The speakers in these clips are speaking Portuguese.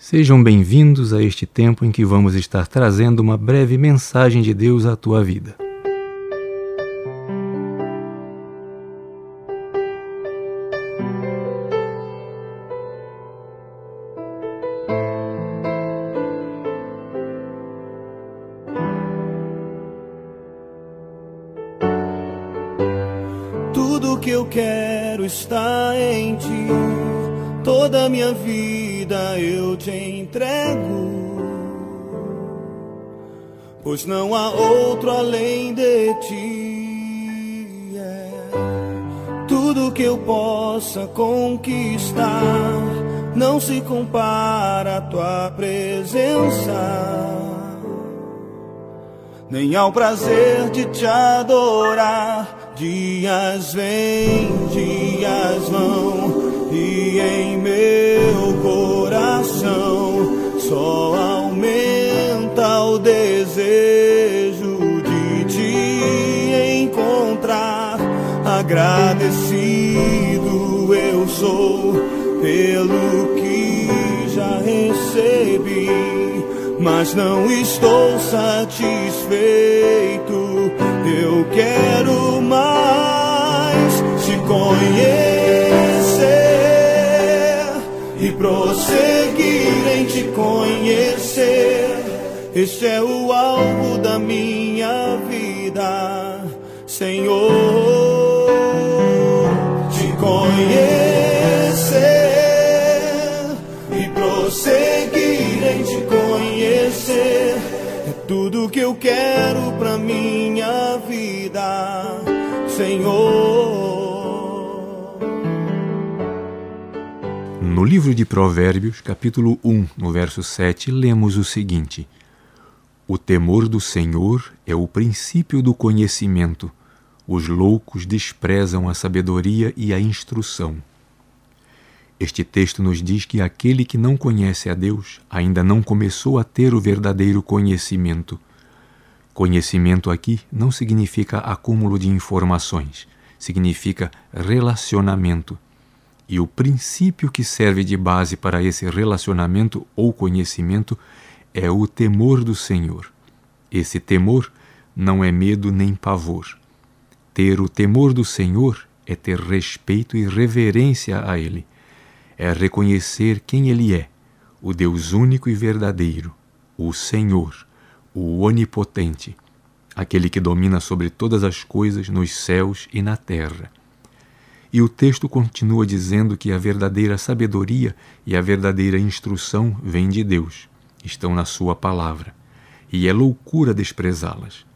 Sejam bem-vindos a este tempo em que vamos estar trazendo uma breve mensagem de Deus à tua vida. Tudo que eu quero está em ti, toda minha vida vida eu te entrego, pois não há outro além de ti. É tudo que eu possa conquistar não se compara à tua presença. Nem ao prazer de te adorar, dias vêm, dias vão, e em meu corpo só aumenta o desejo de te encontrar. Agradecido eu sou pelo que já recebi, mas não estou satisfeito. Eu quero mais te conhecer prosseguir em te conhecer. Este é o alvo da minha vida, Senhor. Te conhecer e prosseguir em te conhecer. É tudo que eu quero pra minha vida, Senhor. No livro de Provérbios, capítulo 1, no verso 7, lemos o seguinte: O temor do Senhor é o princípio do conhecimento. Os loucos desprezam a sabedoria e a instrução. Este texto nos diz que aquele que não conhece a Deus ainda não começou a ter o verdadeiro conhecimento. Conhecimento aqui não significa acúmulo de informações, significa relacionamento e o princípio que serve de base para esse relacionamento ou conhecimento é o temor do Senhor. Esse temor não é medo nem pavor. Ter o temor do Senhor é ter respeito e reverência a Ele. É reconhecer quem Ele é, o Deus único e verdadeiro, o Senhor, o Onipotente, aquele que domina sobre todas as coisas nos céus e na terra. E o texto continua dizendo que a verdadeira sabedoria e a verdadeira instrução vêm de Deus, estão na Sua palavra, e é loucura desprezá-las.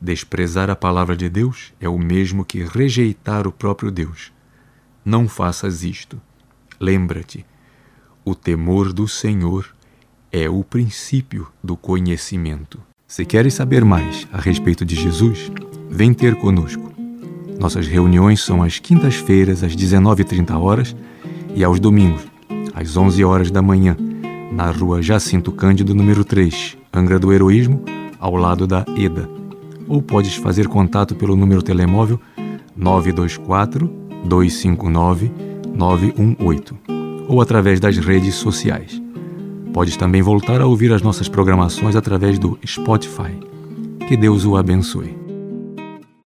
Desprezar a palavra de Deus é o mesmo que rejeitar o próprio Deus. Não faças isto. Lembra-te, o temor do Senhor é o princípio do conhecimento. Se queres saber mais a respeito de Jesus, vem ter conosco. Nossas reuniões são às quintas-feiras, às 19h30 horas e aos domingos, às 11 horas da manhã, na rua Jacinto Cândido, número 3, Angra do Heroísmo, ao lado da EDA. Ou podes fazer contato pelo número telemóvel 924 259 918 ou através das redes sociais. Podes também voltar a ouvir as nossas programações através do Spotify. Que Deus o abençoe.